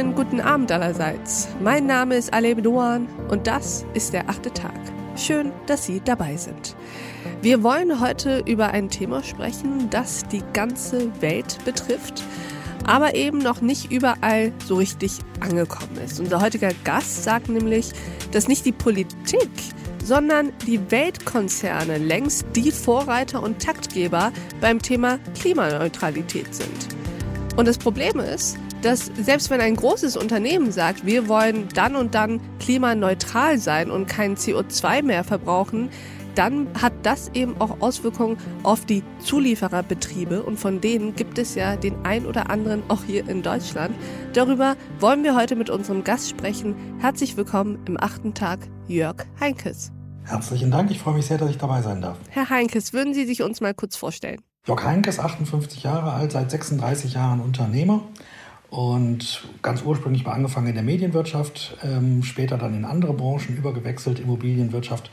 Schönen guten Abend allerseits. Mein Name ist Aleb Doan und das ist der achte Tag. Schön, dass Sie dabei sind. Wir wollen heute über ein Thema sprechen, das die ganze Welt betrifft, aber eben noch nicht überall so richtig angekommen ist. Unser heutiger Gast sagt nämlich, dass nicht die Politik, sondern die Weltkonzerne längst die Vorreiter und Taktgeber beim Thema Klimaneutralität sind. Und das Problem ist, dass selbst wenn ein großes Unternehmen sagt, wir wollen dann und dann klimaneutral sein und kein CO2 mehr verbrauchen, dann hat das eben auch Auswirkungen auf die Zuliefererbetriebe und von denen gibt es ja den ein oder anderen auch hier in Deutschland. Darüber wollen wir heute mit unserem Gast sprechen. Herzlich willkommen im achten Tag, Jörg Heinkes. Herzlichen Dank, ich freue mich sehr, dass ich dabei sein darf. Herr Heinkes, würden Sie sich uns mal kurz vorstellen? Jörg Heinkes, 58 Jahre alt, seit 36 Jahren Unternehmer und ganz ursprünglich mal angefangen in der Medienwirtschaft, ähm, später dann in andere Branchen übergewechselt, Immobilienwirtschaft,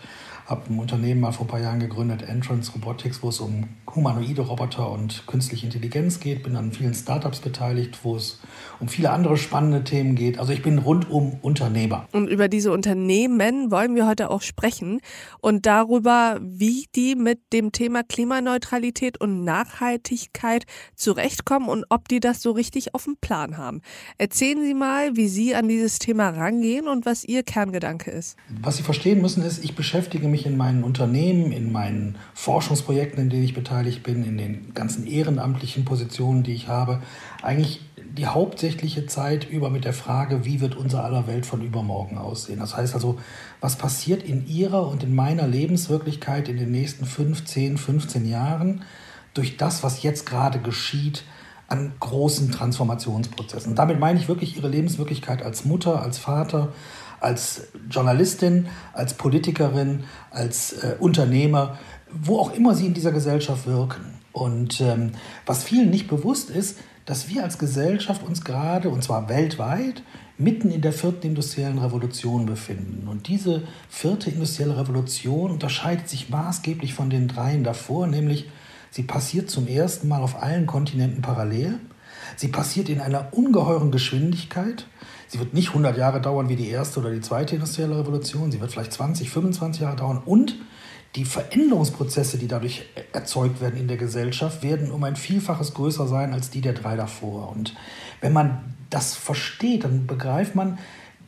habe ein Unternehmen mal vor ein paar Jahren gegründet, Entrance Robotics, wo es um humanoide Roboter und künstliche Intelligenz geht. Bin an vielen Startups beteiligt, wo es um viele andere spannende Themen geht. Also ich bin rundum Unternehmer. Und über diese Unternehmen wollen wir heute auch sprechen und darüber, wie die mit dem Thema Klimaneutralität und Nachhaltigkeit zurechtkommen und ob die das so richtig auf dem Plan haben. Erzählen Sie mal, wie Sie an dieses Thema rangehen und was Ihr Kerngedanke ist. Was Sie verstehen müssen ist, ich beschäftige mich mich in meinen Unternehmen, in meinen Forschungsprojekten, in denen ich beteiligt bin, in den ganzen ehrenamtlichen Positionen, die ich habe, eigentlich die hauptsächliche Zeit über mit der Frage, wie wird unser aller Welt von übermorgen aussehen. Das heißt also, was passiert in Ihrer und in meiner Lebenswirklichkeit in den nächsten 5, 10, 15 Jahren durch das, was jetzt gerade geschieht an großen Transformationsprozessen. Damit meine ich wirklich Ihre Lebenswirklichkeit als Mutter, als Vater, als Journalistin, als Politikerin, als äh, Unternehmer, wo auch immer sie in dieser Gesellschaft wirken. Und ähm, was vielen nicht bewusst ist, dass wir als Gesellschaft uns gerade, und zwar weltweit, mitten in der vierten industriellen Revolution befinden. Und diese vierte industrielle Revolution unterscheidet sich maßgeblich von den dreien davor, nämlich sie passiert zum ersten Mal auf allen Kontinenten parallel. Sie passiert in einer ungeheuren Geschwindigkeit. Sie wird nicht 100 Jahre dauern wie die erste oder die zweite industrielle Revolution. Sie wird vielleicht 20, 25 Jahre dauern. Und die Veränderungsprozesse, die dadurch erzeugt werden in der Gesellschaft, werden um ein Vielfaches größer sein als die der drei davor. Und wenn man das versteht, dann begreift man,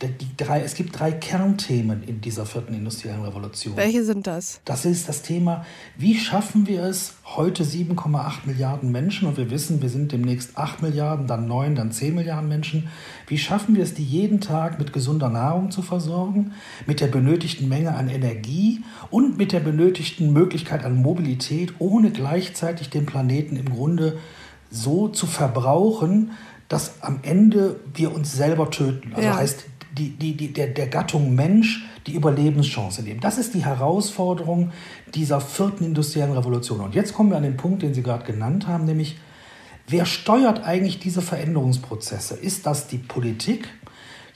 die drei, es gibt drei Kernthemen in dieser vierten industriellen Revolution. Welche sind das? Das ist das Thema, wie schaffen wir es, heute 7,8 Milliarden Menschen, und wir wissen, wir sind demnächst 8 Milliarden, dann 9, dann 10 Milliarden Menschen, wie schaffen wir es, die jeden Tag mit gesunder Nahrung zu versorgen, mit der benötigten Menge an Energie und mit der benötigten Möglichkeit an Mobilität, ohne gleichzeitig den Planeten im Grunde so zu verbrauchen, dass am Ende wir uns selber töten. Also ja. heißt, die, die, die, der, der Gattung Mensch die Überlebenschance nehmen. Das ist die Herausforderung dieser vierten industriellen Revolution. Und jetzt kommen wir an den Punkt, den Sie gerade genannt haben, nämlich wer steuert eigentlich diese Veränderungsprozesse? Ist das die Politik?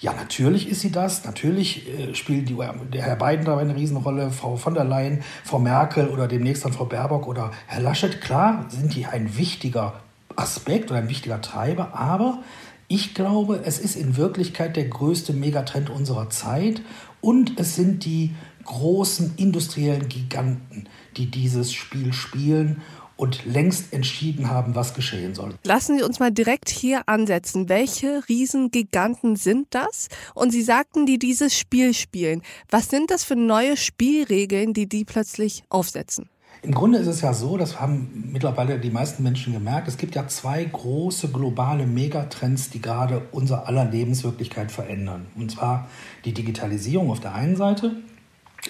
Ja, natürlich ist sie das. Natürlich äh, spielt die, der Herr Biden dabei eine Riesenrolle, Frau von der Leyen, Frau Merkel oder demnächst dann Frau Baerbock oder Herr Laschet. Klar sind die ein wichtiger Aspekt oder ein wichtiger Treiber, aber ich glaube, es ist in Wirklichkeit der größte Megatrend unserer Zeit und es sind die großen industriellen Giganten, die dieses Spiel spielen und längst entschieden haben, was geschehen soll. Lassen Sie uns mal direkt hier ansetzen. Welche Riesengiganten sind das? Und Sie sagten, die dieses Spiel spielen. Was sind das für neue Spielregeln, die die plötzlich aufsetzen? Im Grunde ist es ja so, das haben mittlerweile die meisten Menschen gemerkt, es gibt ja zwei große globale Megatrends, die gerade unser aller Lebenswirklichkeit verändern. Und zwar die Digitalisierung auf der einen Seite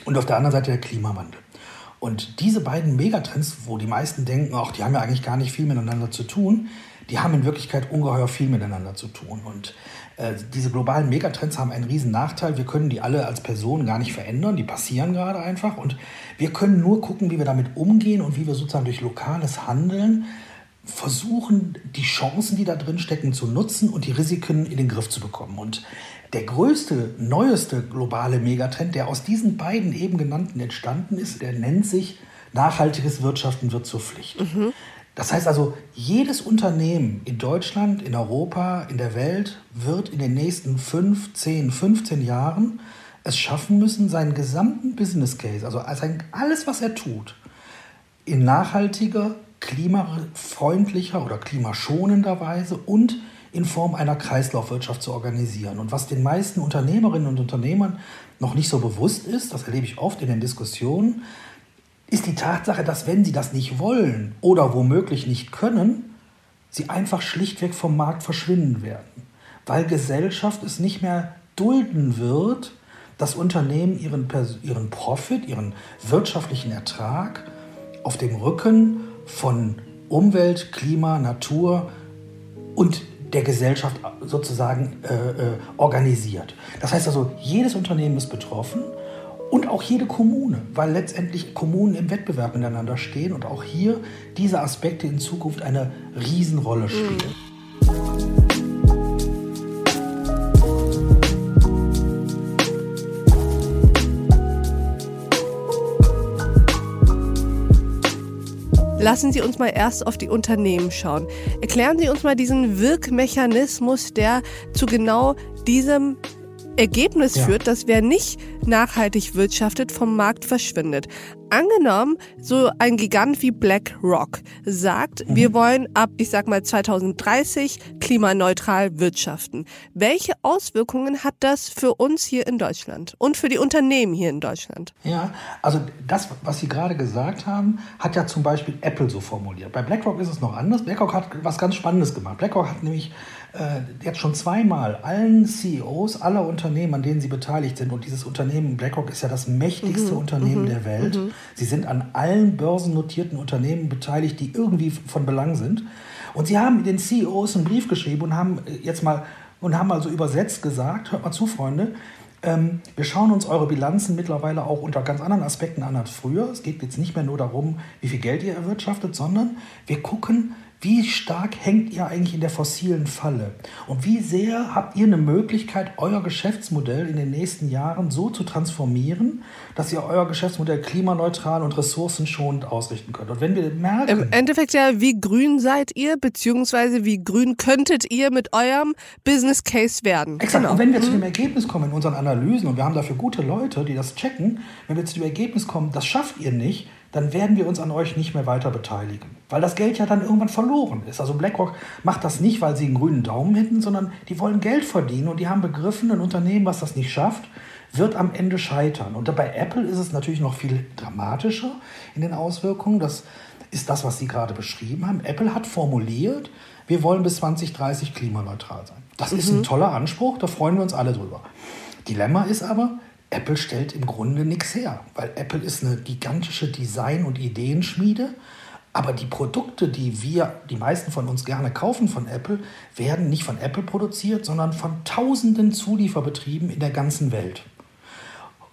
und auf der anderen Seite der Klimawandel. Und diese beiden Megatrends, wo die meisten denken, ach, die haben ja eigentlich gar nicht viel miteinander zu tun, die haben in Wirklichkeit ungeheuer viel miteinander zu tun. Und äh, diese globalen Megatrends haben einen riesen Nachteil. Wir können die alle als Personen gar nicht verändern. Die passieren gerade einfach. Und wir können nur gucken, wie wir damit umgehen und wie wir sozusagen durch lokales Handeln versuchen, die Chancen, die da drin stecken, zu nutzen und die Risiken in den Griff zu bekommen. Und der größte, neueste globale Megatrend, der aus diesen beiden eben genannten entstanden ist, der nennt sich nachhaltiges Wirtschaften wird zur Pflicht. Mhm. Das heißt also, jedes Unternehmen in Deutschland, in Europa, in der Welt wird in den nächsten 5, 10, 15 Jahren es schaffen müssen, seinen gesamten Business Case, also alles, was er tut, in nachhaltiger, klimafreundlicher oder klimaschonender Weise und in Form einer Kreislaufwirtschaft zu organisieren. Und was den meisten Unternehmerinnen und Unternehmern noch nicht so bewusst ist, das erlebe ich oft in den Diskussionen, ist die Tatsache, dass wenn sie das nicht wollen oder womöglich nicht können, sie einfach schlichtweg vom Markt verschwinden werden. Weil Gesellschaft es nicht mehr dulden wird, dass Unternehmen ihren, ihren Profit, ihren wirtschaftlichen Ertrag auf dem Rücken von Umwelt, Klima, Natur und der Gesellschaft sozusagen äh, äh, organisiert. Das heißt also, jedes Unternehmen ist betroffen und auch jede Kommune, weil letztendlich Kommunen im Wettbewerb miteinander stehen und auch hier diese Aspekte in Zukunft eine Riesenrolle spielen. Mhm. Lassen Sie uns mal erst auf die Unternehmen schauen. Erklären Sie uns mal diesen Wirkmechanismus, der zu genau diesem Ergebnis ja. führt, dass wer nicht nachhaltig wirtschaftet, vom Markt verschwindet. Angenommen, so ein Gigant wie BlackRock sagt, mhm. wir wollen ab, ich sag mal, 2030 klimaneutral wirtschaften. Welche Auswirkungen hat das für uns hier in Deutschland und für die Unternehmen hier in Deutschland? Ja, also das, was Sie gerade gesagt haben, hat ja zum Beispiel Apple so formuliert. Bei BlackRock ist es noch anders. BlackRock hat was ganz Spannendes gemacht. BlackRock hat nämlich jetzt schon zweimal allen CEOs aller Unternehmen, an denen sie beteiligt sind, und dieses Unternehmen BlackRock ist ja das mächtigste mhm. Unternehmen mhm. der Welt. Mhm. Sie sind an allen börsennotierten Unternehmen beteiligt, die irgendwie von Belang sind. Und sie haben den CEOs einen Brief geschrieben und haben jetzt mal und haben also übersetzt gesagt, hört mal zu, Freunde, ähm, wir schauen uns eure Bilanzen mittlerweile auch unter ganz anderen Aspekten an als früher. Es geht jetzt nicht mehr nur darum, wie viel Geld ihr erwirtschaftet, sondern wir gucken, wie stark hängt ihr eigentlich in der fossilen Falle? Und wie sehr habt ihr eine Möglichkeit, euer Geschäftsmodell in den nächsten Jahren so zu transformieren, dass ihr euer Geschäftsmodell klimaneutral und ressourcenschonend ausrichten könnt? Und wenn wir merken. Im Endeffekt ja, wie grün seid ihr, beziehungsweise wie grün könntet ihr mit eurem Business Case werden? Exakt. Genau. Und wenn wir mhm. zu dem Ergebnis kommen in unseren Analysen, und wir haben dafür gute Leute, die das checken, wenn wir zu dem Ergebnis kommen, das schafft ihr nicht, dann werden wir uns an euch nicht mehr weiter beteiligen. Weil das Geld ja dann irgendwann verloren ist. Also BlackRock macht das nicht, weil sie einen grünen Daumen hätten, sondern die wollen Geld verdienen und die haben begriffen, ein Unternehmen, was das nicht schafft, wird am Ende scheitern. Und bei Apple ist es natürlich noch viel dramatischer in den Auswirkungen. Das ist das, was Sie gerade beschrieben haben. Apple hat formuliert, wir wollen bis 2030 klimaneutral sein. Das mhm. ist ein toller Anspruch, da freuen wir uns alle drüber. Dilemma ist aber, Apple stellt im Grunde nichts her, weil Apple ist eine gigantische Design- und Ideenschmiede. Aber die Produkte, die wir, die meisten von uns gerne kaufen von Apple, werden nicht von Apple produziert, sondern von tausenden Zulieferbetrieben in der ganzen Welt.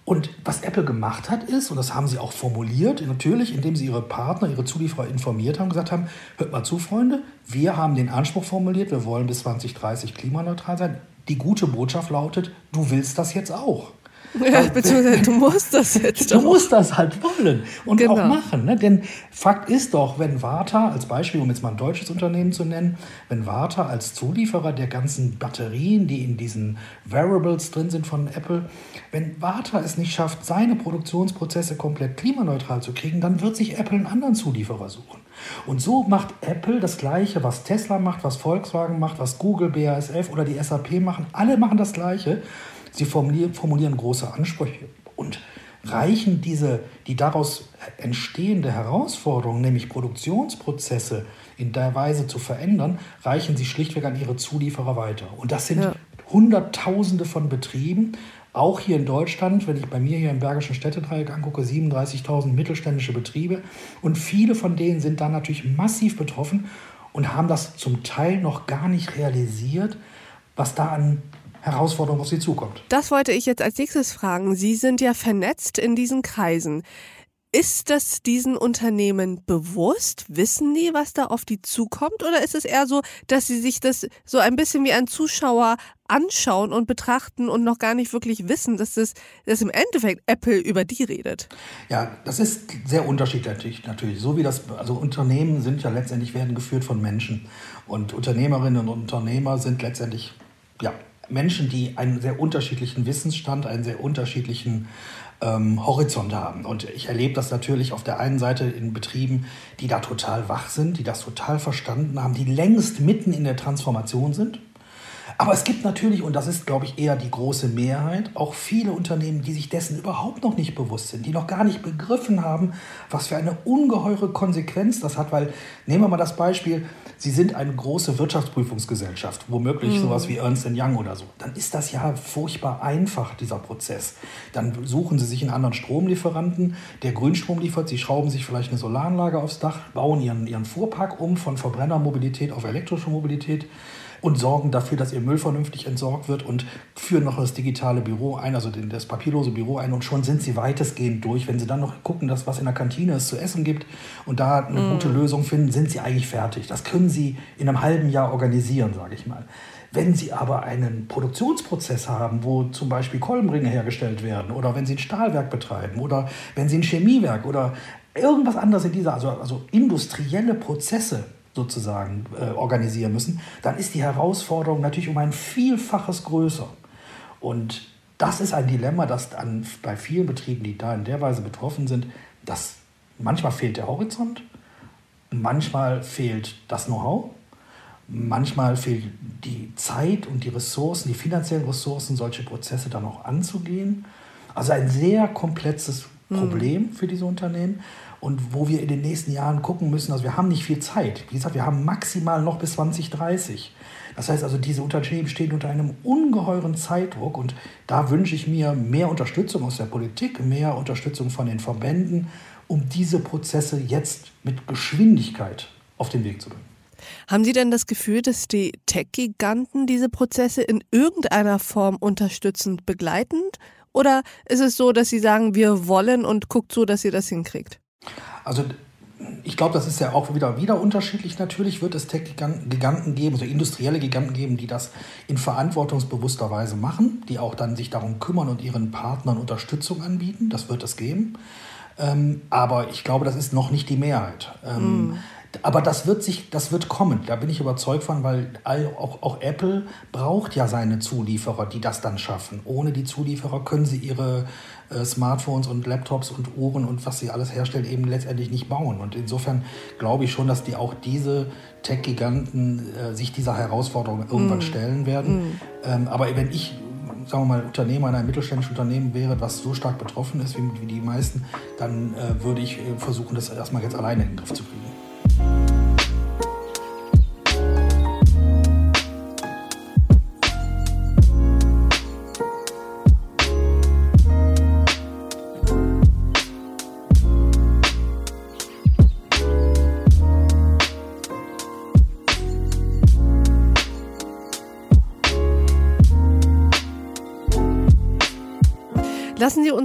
Und was Apple gemacht hat, ist, und das haben sie auch formuliert, natürlich, indem sie ihre Partner, ihre Zulieferer informiert haben, gesagt haben, hört mal zu, Freunde, wir haben den Anspruch formuliert, wir wollen bis 2030 klimaneutral sein. Die gute Botschaft lautet, du willst das jetzt auch. Ja, beziehungsweise du musst das jetzt Du musst das halt wollen und genau. auch machen. Ne? Denn Fakt ist doch, wenn Warta, als Beispiel, um jetzt mal ein deutsches Unternehmen zu nennen, wenn Warta als Zulieferer der ganzen Batterien, die in diesen Variables drin sind von Apple, wenn Warta es nicht schafft, seine Produktionsprozesse komplett klimaneutral zu kriegen, dann wird sich Apple einen anderen Zulieferer suchen. Und so macht Apple das Gleiche, was Tesla macht, was Volkswagen macht, was Google, BASF oder die SAP machen. Alle machen das Gleiche. Sie formulieren, große Ansprüche und reichen diese, die daraus entstehende Herausforderung, nämlich Produktionsprozesse in der Weise zu verändern, reichen sie schlichtweg an ihre Zulieferer weiter. Und das sind ja. Hunderttausende von Betrieben, auch hier in Deutschland, wenn ich bei mir hier im Bergischen Städtedreieck angucke, 37.000 mittelständische Betriebe. Und viele von denen sind da natürlich massiv betroffen und haben das zum Teil noch gar nicht realisiert, was da an Herausforderung auf Sie zukommt. Das wollte ich jetzt als nächstes fragen. Sie sind ja vernetzt in diesen Kreisen. Ist das diesen Unternehmen bewusst? Wissen die, was da auf die zukommt? Oder ist es eher so, dass sie sich das so ein bisschen wie ein Zuschauer anschauen und betrachten und noch gar nicht wirklich wissen, dass das dass im Endeffekt Apple über die redet? Ja, das ist sehr unterschiedlich natürlich. So wie das, also Unternehmen sind ja letztendlich werden geführt von Menschen. Und Unternehmerinnen und Unternehmer sind letztendlich ja, Menschen, die einen sehr unterschiedlichen Wissensstand, einen sehr unterschiedlichen ähm, Horizont haben. Und ich erlebe das natürlich auf der einen Seite in Betrieben, die da total wach sind, die das total verstanden haben, die längst mitten in der Transformation sind aber es gibt natürlich, und das ist, glaube ich, eher die große Mehrheit, auch viele Unternehmen, die sich dessen überhaupt noch nicht bewusst sind, die noch gar nicht begriffen haben, was für eine ungeheure Konsequenz das hat. Weil, nehmen wir mal das Beispiel, Sie sind eine große Wirtschaftsprüfungsgesellschaft, womöglich mhm. sowas wie Ernst Young oder so. Dann ist das ja furchtbar einfach, dieser Prozess. Dann suchen Sie sich einen anderen Stromlieferanten, der Grünstrom liefert. Sie schrauben sich vielleicht eine Solaranlage aufs Dach, bauen Ihren, Ihren Fuhrpark um von Verbrennermobilität auf elektrische Mobilität und sorgen dafür, dass ihr Müll vernünftig entsorgt wird und führen noch das digitale Büro ein, also das papierlose Büro ein und schon sind sie weitestgehend durch. Wenn sie dann noch gucken, dass was in der Kantine es zu essen gibt und da eine mm. gute Lösung finden, sind sie eigentlich fertig. Das können sie in einem halben Jahr organisieren, sage ich mal. Wenn Sie aber einen Produktionsprozess haben, wo zum Beispiel Kolbenringe hergestellt werden oder wenn Sie ein Stahlwerk betreiben oder wenn Sie ein Chemiewerk oder irgendwas anderes in dieser, also, also industrielle Prozesse sozusagen äh, organisieren müssen, dann ist die Herausforderung natürlich um ein Vielfaches größer. Und das ist ein Dilemma, das an, bei vielen Betrieben, die da in der Weise betroffen sind, dass manchmal fehlt der Horizont, manchmal fehlt das Know-how, manchmal fehlt die Zeit und die Ressourcen, die finanziellen Ressourcen, solche Prozesse dann auch anzugehen. Also ein sehr komplexes. Problem mhm. für diese Unternehmen und wo wir in den nächsten Jahren gucken müssen, also wir haben nicht viel Zeit. Wie gesagt, wir haben maximal noch bis 2030. Das heißt also, diese Unternehmen stehen unter einem ungeheuren Zeitdruck und da wünsche ich mir mehr Unterstützung aus der Politik, mehr Unterstützung von den Verbänden, um diese Prozesse jetzt mit Geschwindigkeit auf den Weg zu bringen. Haben Sie denn das Gefühl, dass die Tech-Giganten diese Prozesse in irgendeiner Form unterstützend begleiten? Oder ist es so, dass Sie sagen, wir wollen und guckt so, dass ihr das hinkriegt? Also ich glaube, das ist ja auch wieder, wieder unterschiedlich. Natürlich wird es Tech-Giganten geben, also industrielle Giganten geben, die das in verantwortungsbewusster Weise machen, die auch dann sich darum kümmern und ihren Partnern Unterstützung anbieten. Das wird es geben. Ähm, aber ich glaube, das ist noch nicht die Mehrheit. Ähm, mm. Aber das wird sich, das wird kommen. Da bin ich überzeugt von, weil auch, auch Apple braucht ja seine Zulieferer, die das dann schaffen. Ohne die Zulieferer können sie ihre äh, Smartphones und Laptops und Uhren und was sie alles herstellen, eben letztendlich nicht bauen. Und insofern glaube ich schon, dass die auch diese Tech-Giganten äh, sich dieser Herausforderung irgendwann mm. stellen werden. Mm. Ähm, aber wenn ich sagen wir mal, Unternehmer in einem mittelständischen Unternehmen wäre, was so stark betroffen ist wie, wie die meisten, dann äh, würde ich äh, versuchen, das erstmal jetzt alleine in den Griff zu kriegen.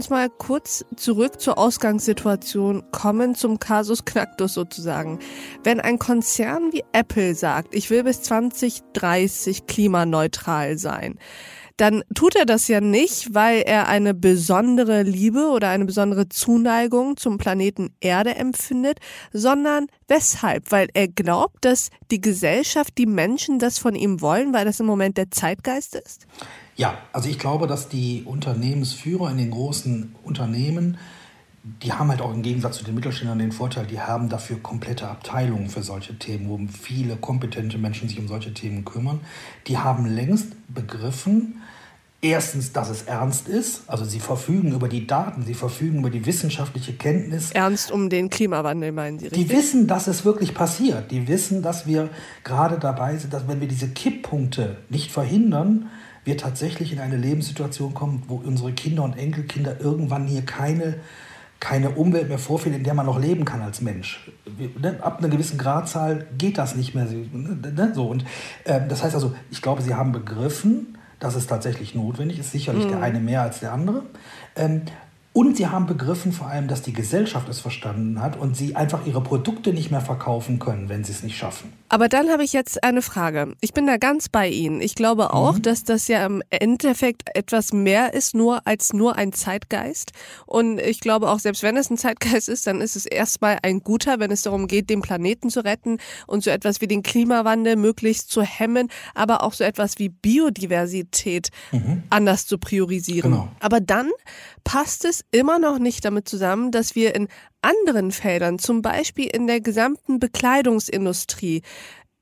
Mal kurz zurück zur Ausgangssituation kommen, zum Kasus Knacktus sozusagen. Wenn ein Konzern wie Apple sagt, ich will bis 2030 klimaneutral sein, dann tut er das ja nicht, weil er eine besondere Liebe oder eine besondere Zuneigung zum Planeten Erde empfindet, sondern weshalb? Weil er glaubt, dass die Gesellschaft, die Menschen das von ihm wollen, weil das im Moment der Zeitgeist ist? Ja, also ich glaube, dass die Unternehmensführer in den großen Unternehmen, die haben halt auch im Gegensatz zu den Mittelständlern den Vorteil, die haben dafür komplette Abteilungen für solche Themen, wo viele kompetente Menschen sich um solche Themen kümmern. Die haben längst begriffen, Erstens, dass es ernst ist. Also sie verfügen über die Daten, sie verfügen über die wissenschaftliche Kenntnis. Ernst um den Klimawandel, meinen Sie richtig? Die wissen, dass es wirklich passiert. Die wissen, dass wir gerade dabei sind, dass wenn wir diese Kipppunkte nicht verhindern, wir tatsächlich in eine Lebenssituation kommen, wo unsere Kinder und Enkelkinder irgendwann hier keine, keine Umwelt mehr vorfinden, in der man noch leben kann als Mensch. Ne, ab einer gewissen Gradzahl geht das nicht mehr. Ne, so. Und, äh, das heißt also, ich glaube, sie haben begriffen, dass es tatsächlich notwendig ist. Sicherlich mhm. der eine mehr als der andere. Ähm, Und sie haben begriffen vor allem, dass die Gesellschaft es verstanden hat und sie einfach ihre Produkte nicht mehr verkaufen können, wenn sie es nicht schaffen. Aber dann habe ich jetzt eine Frage. Ich bin da ganz bei Ihnen. Ich glaube auch, mhm. dass das ja im Endeffekt etwas mehr ist, nur als nur ein Zeitgeist. Und ich glaube auch, selbst wenn es ein Zeitgeist ist, dann ist es erstmal ein guter, wenn es darum geht, den Planeten zu retten und so etwas wie den Klimawandel möglichst zu hemmen, aber auch so etwas wie Biodiversität mhm. anders zu priorisieren. Genau. Aber dann passt es immer noch nicht damit zusammen, dass wir in anderen Feldern, zum Beispiel in der gesamten Bekleidungsindustrie,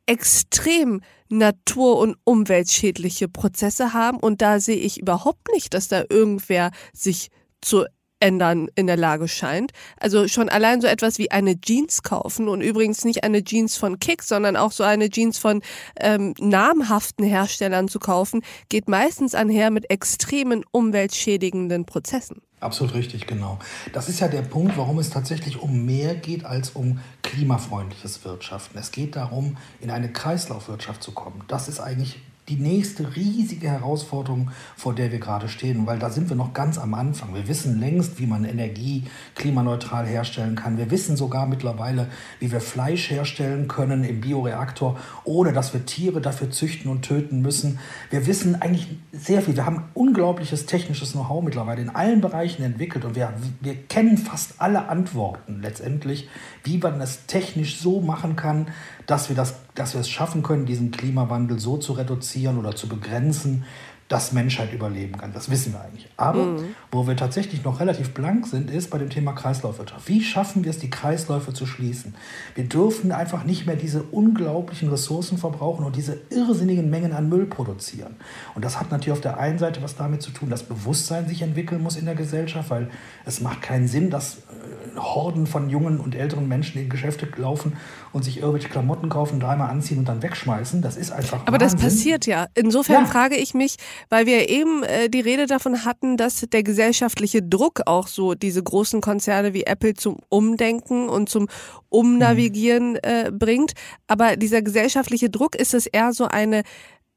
extrem natur- und umweltschädliche Prozesse haben. Und da sehe ich überhaupt nicht, dass da irgendwer sich zu ändern in der Lage scheint. Also schon allein so etwas wie eine Jeans kaufen und übrigens nicht eine Jeans von Kick, sondern auch so eine Jeans von ähm, namhaften Herstellern zu kaufen, geht meistens einher mit extremen umweltschädigenden Prozessen. Absolut richtig, genau. Das ist ja der Punkt, warum es tatsächlich um mehr geht als um klimafreundliches Wirtschaften. Es geht darum, in eine Kreislaufwirtschaft zu kommen. Das ist eigentlich die nächste riesige Herausforderung, vor der wir gerade stehen, weil da sind wir noch ganz am Anfang. Wir wissen längst, wie man Energie klimaneutral herstellen kann. Wir wissen sogar mittlerweile, wie wir Fleisch herstellen können im Bioreaktor, ohne dass wir Tiere dafür züchten und töten müssen. Wir wissen eigentlich sehr viel. Wir haben unglaubliches technisches Know-how mittlerweile in allen Bereichen entwickelt und wir, wir kennen fast alle Antworten letztendlich, wie man es technisch so machen kann, dass wir, das, dass wir es schaffen können, diesen Klimawandel so zu reduzieren oder zu begrenzen, dass Menschheit überleben kann. Das wissen wir eigentlich. Aber mhm. wo wir tatsächlich noch relativ blank sind, ist bei dem Thema Kreislaufwirtschaft. Wie schaffen wir es, die Kreisläufe zu schließen? Wir dürfen einfach nicht mehr diese unglaublichen Ressourcen verbrauchen und diese irrsinnigen Mengen an Müll produzieren. Und das hat natürlich auf der einen Seite was damit zu tun, dass Bewusstsein sich entwickeln muss in der Gesellschaft, weil es macht keinen Sinn, dass äh, Horden von jungen und älteren Menschen in Geschäfte laufen und sich irgendwelche Klamotten kaufen, dreimal anziehen und dann wegschmeißen. Das ist einfach. Aber Wahnsinn. das passiert ja. Insofern ja. frage ich mich, weil wir eben äh, die Rede davon hatten, dass der gesellschaftliche Druck auch so diese großen Konzerne wie Apple zum Umdenken und zum Umnavigieren mhm. äh, bringt. Aber dieser gesellschaftliche Druck ist es eher so eine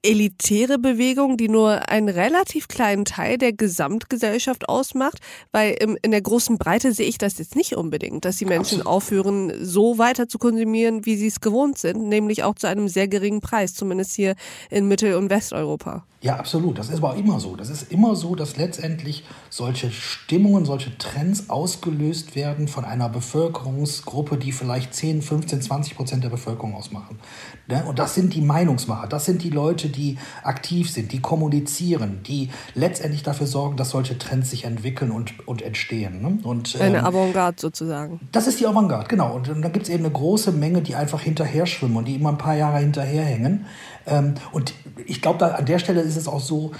elitäre Bewegung, die nur einen relativ kleinen Teil der Gesamtgesellschaft ausmacht, weil in der großen Breite sehe ich das jetzt nicht unbedingt, dass die Menschen aufhören, so weiter zu konsumieren, wie sie es gewohnt sind, nämlich auch zu einem sehr geringen Preis, zumindest hier in Mittel- und Westeuropa. Ja, absolut. Das ist aber auch immer so. Das ist immer so, dass letztendlich solche Stimmungen, solche Trends ausgelöst werden von einer Bevölkerungsgruppe, die vielleicht 10, 15, 20 Prozent der Bevölkerung ausmachen. Ne? Und das sind die Meinungsmacher. Das sind die Leute, die aktiv sind, die kommunizieren, die letztendlich dafür sorgen, dass solche Trends sich entwickeln und, und entstehen. Ne? Und, ähm, eine Avantgarde sozusagen. Das ist die Avantgarde, genau. Und, und dann gibt es eben eine große Menge, die einfach hinterher schwimmen und die immer ein paar Jahre hinterherhängen. Ähm, und ich glaube, an der Stelle ist es auch so,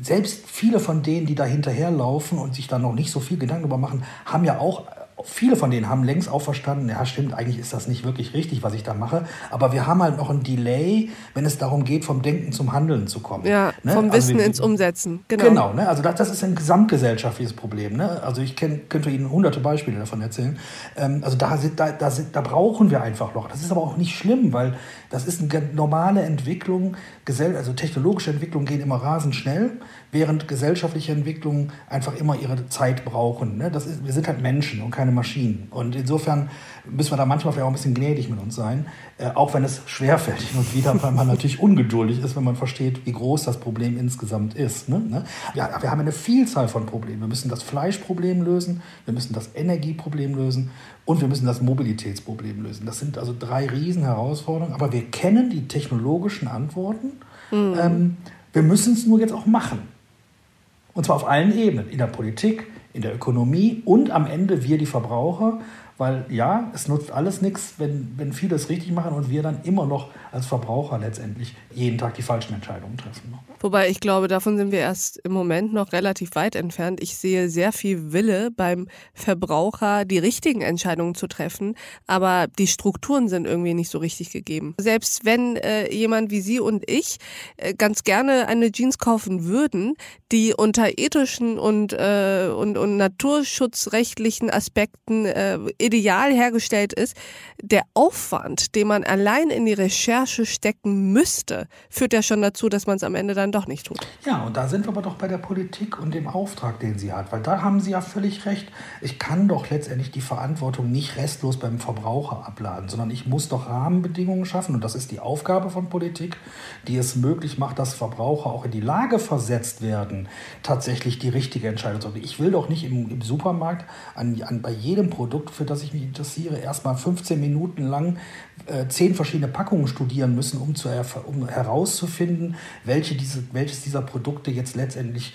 selbst viele von denen, die da hinterherlaufen und sich da noch nicht so viel Gedanken darüber machen, haben ja auch viele von denen haben längst auch verstanden, ja stimmt, eigentlich ist das nicht wirklich richtig, was ich da mache. Aber wir haben halt noch ein Delay, wenn es darum geht, vom Denken zum Handeln zu kommen. Ja, ne? vom also Wissen wir, ins Umsetzen. Genau, genau ne? also das, das, ist ein gesamtgesellschaftliches Problem. Ne? Also ich kenn, könnte Ihnen hunderte Beispiele davon erzählen. Ähm, also da, da, da, da brauchen wir einfach noch. Das ist aber auch nicht schlimm, weil das ist eine normale Entwicklung. Also technologische Entwicklungen gehen immer rasend schnell während gesellschaftliche Entwicklungen einfach immer ihre Zeit brauchen. Ne? Das ist, wir sind halt Menschen und keine Maschinen. Und insofern müssen wir da manchmal vielleicht auch ein bisschen gnädig mit uns sein, äh, auch wenn es schwerfällt hin und wieder, weil man natürlich ungeduldig ist, wenn man versteht, wie groß das Problem insgesamt ist. Ne? ne? Ja, wir haben eine Vielzahl von Problemen. Wir müssen das Fleischproblem lösen, wir müssen das Energieproblem lösen und wir müssen das Mobilitätsproblem lösen. Das sind also drei Riesenherausforderungen, aber wir kennen die technologischen Antworten. Mhm. Ähm, wir müssen es nur jetzt auch machen. Und zwar auf allen Ebenen, in der Politik, in der Ökonomie und am Ende wir die Verbraucher. Weil ja, es nutzt alles nichts, wenn, wenn viele es richtig machen und wir dann immer noch als Verbraucher letztendlich jeden Tag die falschen Entscheidungen treffen. Ne? Wobei ich glaube, davon sind wir erst im Moment noch relativ weit entfernt. Ich sehe sehr viel Wille beim Verbraucher, die richtigen Entscheidungen zu treffen, aber die Strukturen sind irgendwie nicht so richtig gegeben. Selbst wenn äh, jemand wie Sie und ich äh, ganz gerne eine Jeans kaufen würden, die unter ethischen und, äh, und, und naturschutzrechtlichen Aspekten äh, ideal hergestellt ist, der Aufwand, den man allein in die Recherche stecken müsste, führt ja schon dazu, dass man es am Ende dann doch nicht tut. Ja, und da sind wir aber doch bei der Politik und dem Auftrag, den sie hat, weil da haben Sie ja völlig recht. Ich kann doch letztendlich die Verantwortung nicht restlos beim Verbraucher abladen, sondern ich muss doch Rahmenbedingungen schaffen und das ist die Aufgabe von Politik, die es möglich macht, dass Verbraucher auch in die Lage versetzt werden, tatsächlich die richtige Entscheidung zu treffen. Ich will doch nicht im, im Supermarkt an, an, bei jedem Produkt, für das ich mich interessiere, erstmal 15 Minuten lang äh, zehn verschiedene Packungen studieren müssen, um, zu, um herauszufinden, welche diese, welches dieser Produkte jetzt letztendlich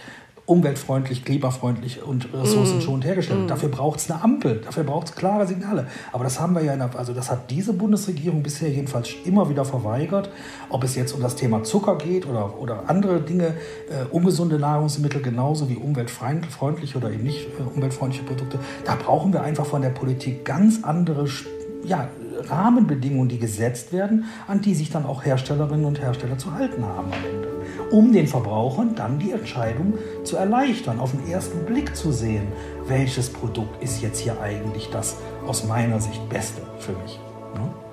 umweltfreundlich, klimafreundlich und ressourcenschonend mm. hergestellt. Mm. Dafür braucht es eine Ampel, dafür braucht es klare Signale. Aber das haben wir ja, der, also das hat diese Bundesregierung bisher jedenfalls immer wieder verweigert. Ob es jetzt um das Thema Zucker geht oder, oder andere Dinge, äh, ungesunde Nahrungsmittel genauso wie umweltfreundliche oder eben nicht äh, umweltfreundliche Produkte, da brauchen wir einfach von der Politik ganz andere ja, Rahmenbedingungen, die gesetzt werden, an die sich dann auch Herstellerinnen und Hersteller zu halten haben am Ende um den Verbrauchern dann die Entscheidung zu erleichtern, auf den ersten Blick zu sehen, welches Produkt ist jetzt hier eigentlich das aus meiner Sicht Beste für mich. Ne?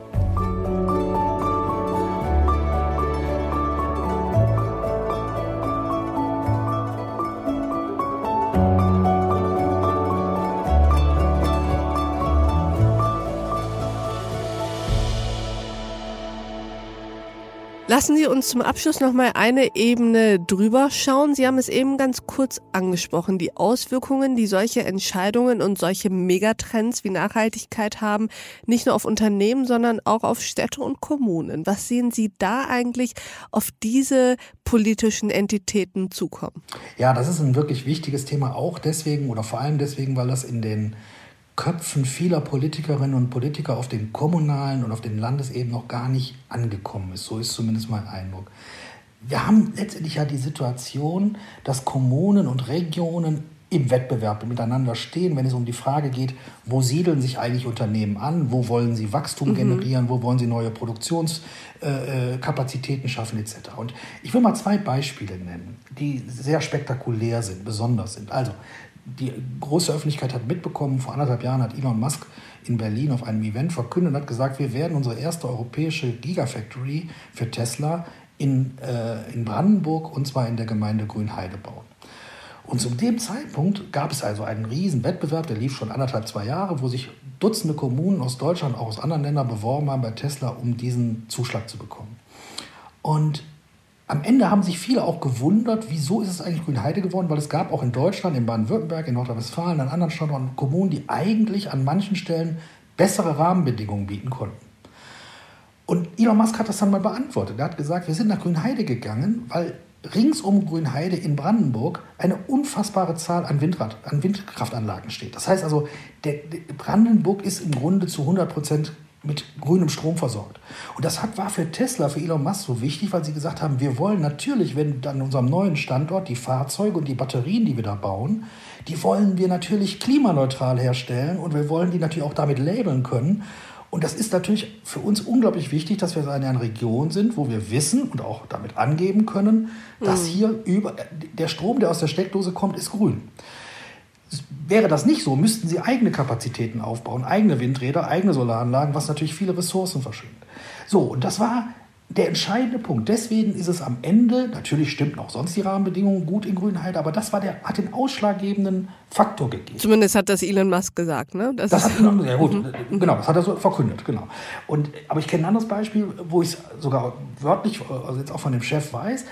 Lassen Sie uns zum Abschluss noch mal eine Ebene drüber schauen. Sie haben es eben ganz kurz angesprochen, die Auswirkungen, die solche Entscheidungen und solche Megatrends wie Nachhaltigkeit haben, nicht nur auf Unternehmen, sondern auch auf Städte und Kommunen. Was sehen Sie da eigentlich auf diese politischen Entitäten zukommen? Ja, das ist ein wirklich wichtiges Thema, auch deswegen oder vor allem deswegen, weil das in den Köpfen vieler Politikerinnen und Politiker auf den kommunalen und auf den Landesebenen noch gar nicht angekommen ist. So ist zumindest mein Eindruck. Wir haben letztendlich ja die Situation, dass Kommunen und Regionen im Wettbewerb miteinander stehen, wenn es um die Frage geht, wo siedeln sich eigentlich Unternehmen an, wo wollen sie Wachstum mhm. generieren, wo wollen sie neue Produktionskapazitäten äh, schaffen etc. Und ich will mal zwei Beispiele nennen, die sehr spektakulär sind, besonders sind. Also die große Öffentlichkeit hat mitbekommen, vor anderthalb Jahren hat Elon Musk in Berlin auf einem Event verkündet und hat gesagt, wir werden unsere erste europäische Gigafactory für Tesla in, äh, in Brandenburg und zwar in der Gemeinde Grünheide bauen. Und zu dem Zeitpunkt gab es also einen riesen Wettbewerb, der lief schon anderthalb, zwei Jahre, wo sich Dutzende Kommunen aus Deutschland, auch aus anderen Ländern beworben haben bei Tesla, um diesen Zuschlag zu bekommen. Und am Ende haben sich viele auch gewundert, wieso ist es eigentlich Grünheide geworden, weil es gab auch in Deutschland, in Baden-Württemberg, in Nordrhein-Westfalen, an anderen Standorten Kommunen, die eigentlich an manchen Stellen bessere Rahmenbedingungen bieten konnten. Und Elon Musk hat das dann mal beantwortet. Er hat gesagt, wir sind nach Grünheide gegangen, weil rings um Grünheide in Brandenburg eine unfassbare Zahl an, Windrad, an Windkraftanlagen steht. Das heißt also, der, der Brandenburg ist im Grunde zu 100 Prozent mit grünem Strom versorgt. Und das hat, war für Tesla, für Elon Musk so wichtig, weil sie gesagt haben, wir wollen natürlich, wenn an unserem neuen Standort die Fahrzeuge und die Batterien, die wir da bauen, die wollen wir natürlich klimaneutral herstellen und wir wollen die natürlich auch damit labeln können. Und das ist natürlich für uns unglaublich wichtig, dass wir in einer Region sind, wo wir wissen und auch damit angeben können, dass mhm. hier über, der Strom, der aus der Steckdose kommt, ist grün. Wäre das nicht so, müssten sie eigene Kapazitäten aufbauen, eigene Windräder, eigene Solaranlagen, was natürlich viele Ressourcen verschwindet. So, und das war der entscheidende Punkt. Deswegen ist es am Ende, natürlich stimmt auch sonst die Rahmenbedingungen gut in Grünheide, aber das war der, hat den ausschlaggebenden Faktor gegeben. Zumindest hat das Elon Musk gesagt, ne? Das, das hat Elon, ja gut, mhm. genau, das hat er so verkündet, genau. Und, aber ich kenne ein anderes Beispiel, wo ich es sogar wörtlich, also jetzt auch von dem Chef weiß,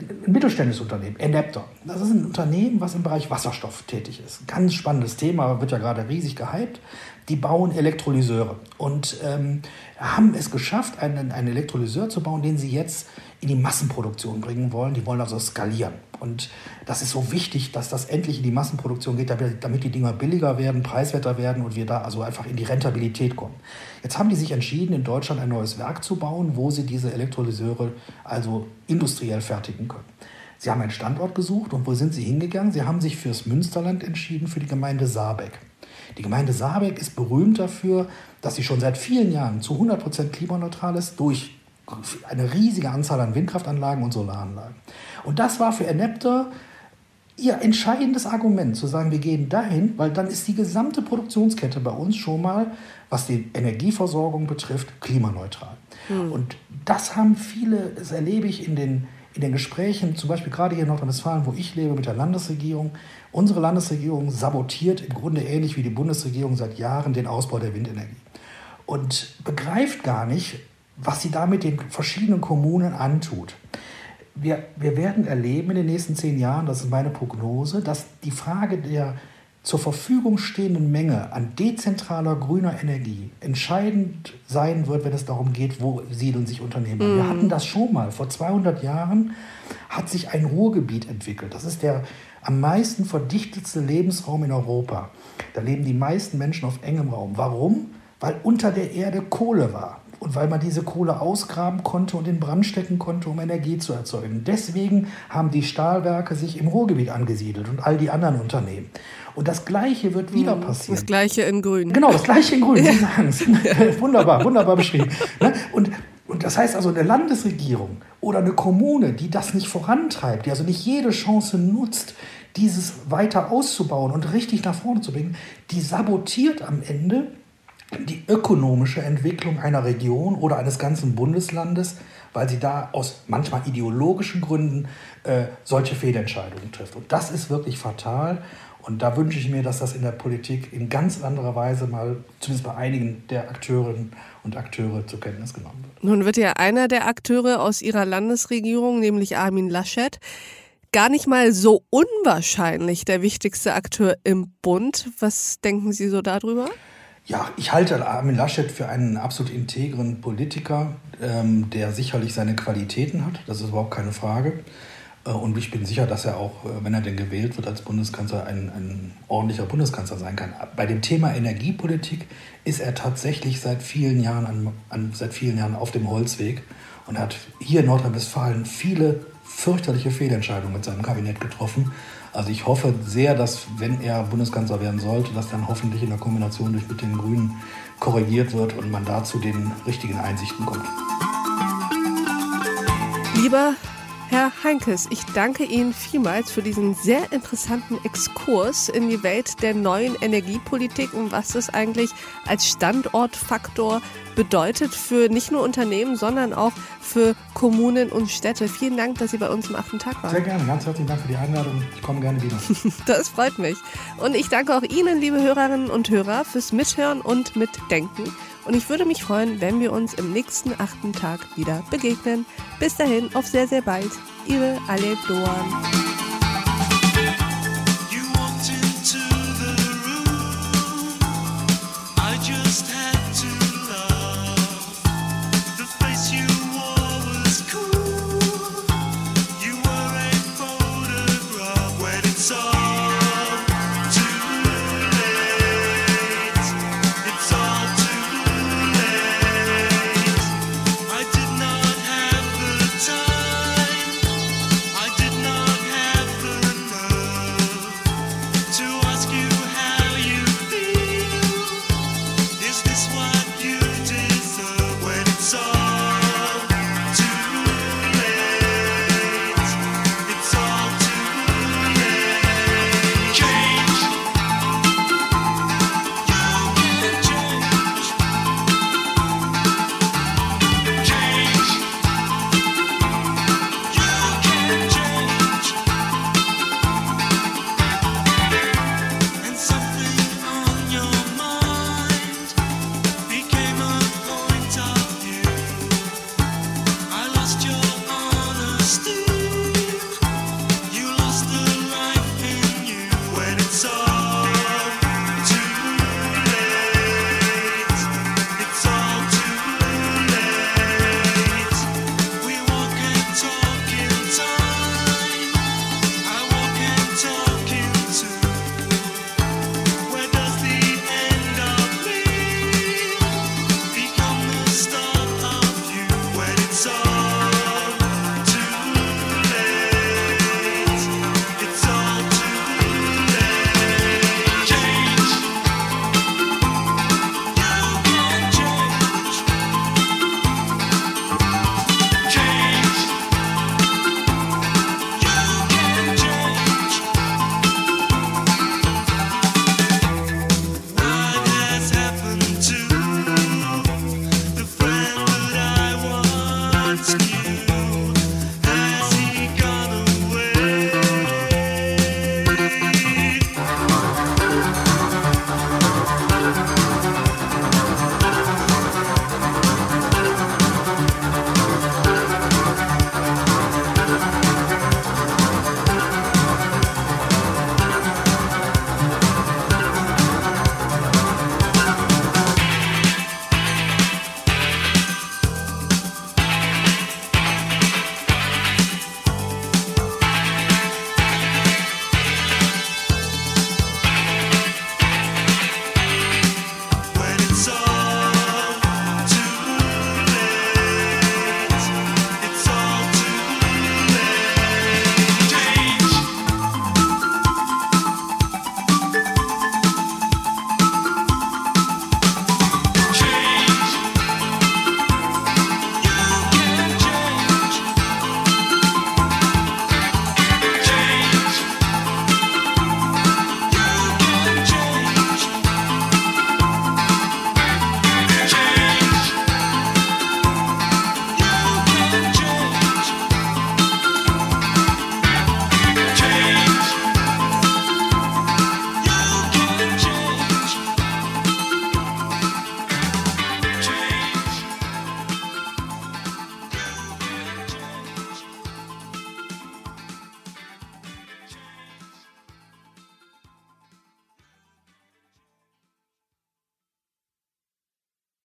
ein mittelständisches Unternehmen, Enapter. Das ist ein Unternehmen, was im Bereich Wasserstoff tätig ist. Ganz spannendes Thema, wird ja gerade riesig gehypt. Die bauen Elektrolyseure und ähm, haben es geschafft, einen, einen Elektrolyseur zu bauen, den sie jetzt in die Massenproduktion bringen wollen. Die wollen also skalieren. Und das ist so wichtig, dass das endlich in die Massenproduktion geht, damit die Dinger billiger werden, preiswerter werden und wir da also einfach in die Rentabilität kommen. Jetzt haben die sich entschieden, in Deutschland ein neues Werk zu bauen, wo sie diese Elektrolyseure also industriell fertigen können. Sie haben einen Standort gesucht und wo sind sie hingegangen? Sie haben sich fürs Münsterland entschieden, für die Gemeinde Saarbeck. Die Gemeinde Saarbeck ist berühmt dafür, dass sie schon seit vielen Jahren zu 100% klimaneutral ist durch eine riesige Anzahl an Windkraftanlagen und Solaranlagen. Und das war für Enepter ihr entscheidendes Argument zu sagen, wir gehen dahin, weil dann ist die gesamte Produktionskette bei uns schon mal, was die Energieversorgung betrifft, klimaneutral. Mhm. Und das haben viele, das erlebe ich in den, in den Gesprächen, zum Beispiel gerade hier in Nordrhein-Westfalen, wo ich lebe, mit der Landesregierung. Unsere Landesregierung sabotiert im Grunde ähnlich wie die Bundesregierung seit Jahren den Ausbau der Windenergie und begreift gar nicht, was sie damit den verschiedenen Kommunen antut wir, wir werden erleben in den nächsten zehn Jahren, das ist meine Prognose, dass die Frage der zur Verfügung stehenden Menge an dezentraler grüner Energie entscheidend sein wird, wenn es darum geht, wo siedeln sich Unternehmen. Mm. Wir hatten das schon mal. Vor 200 Jahren hat sich ein Ruhrgebiet entwickelt. Das ist der am meisten verdichtetste Lebensraum in Europa. Da leben die meisten Menschen auf engem Raum. Warum? Weil unter der Erde Kohle war und weil man diese Kohle ausgraben konnte und in Brand stecken konnte, um Energie zu erzeugen. Deswegen haben die Stahlwerke sich im Ruhrgebiet angesiedelt und all die anderen Unternehmen. Und das Gleiche wird wieder hm, passieren. Das Gleiche in Grün. Genau, das Gleiche in Grün. Sie sagen es. wunderbar, wunderbar beschrieben. Ne? Und und das heißt also, eine Landesregierung oder eine Kommune, die das nicht vorantreibt, die also nicht jede Chance nutzt, dieses weiter auszubauen und richtig nach vorne zu bringen, die sabotiert am Ende die ökonomische Entwicklung einer Region oder eines ganzen Bundeslandes, weil sie da aus manchmal ideologischen Gründen äh, solche Fehlentscheidungen trifft. Und das ist wirklich fatal. Und da wünsche ich mir, dass das in der Politik in ganz anderer Weise mal, zumindest bei einigen der Akteurinnen und Akteure zur Kenntnis genommen wird. Nun wird ja einer der Akteure aus ihrer Landesregierung, nämlich Armin Laschet, gar nicht mal so unwahrscheinlich der wichtigste Akteur im Bund. Was denken Sie so darüber? Ja, ich halte Armin Laschet für einen absolut integren Politiker, ähm, der sicherlich seine Qualitäten hat. Das ist überhaupt keine Frage. Äh, und ich bin sicher, dass er auch, äh, wenn er denn gewählt wird als Bundeskanzler, ein, ein ordentlicher Bundeskanzler sein kann. Bei dem Thema Energiepolitik ist er tatsächlich seit vielen Jahren, an, an, seit vielen Jahren auf dem Holzweg und hat hier in Nordrhein-Westfalen viele fürchterliche Fehlentscheidungen mit seinem Kabinett getroffen. Also ich hoffe sehr, dass wenn er Bundeskanzler werden sollte, dass dann hoffentlich in der Kombination durch mit den Grünen korrigiert wird und man da zu den richtigen Einsichten kommt. Lieber Herr Heinkes, ich danke Ihnen vielmals für diesen sehr interessanten Exkurs in die Welt der neuen Energiepolitik und was es eigentlich als Standortfaktor bedeutet für nicht nur Unternehmen, sondern auch für Kommunen und Städte. Vielen Dank, dass Sie bei uns im achten Tag waren. Sehr gerne, ganz herzlichen Dank für die Einladung. Ich komme gerne wieder. das freut mich. Und ich danke auch Ihnen, liebe Hörerinnen und Hörer, fürs Mithören und Mitdenken. Und ich würde mich freuen, wenn wir uns im nächsten achten Tag wieder begegnen. Bis dahin, auf sehr, sehr bald. Ihre Alep Doan.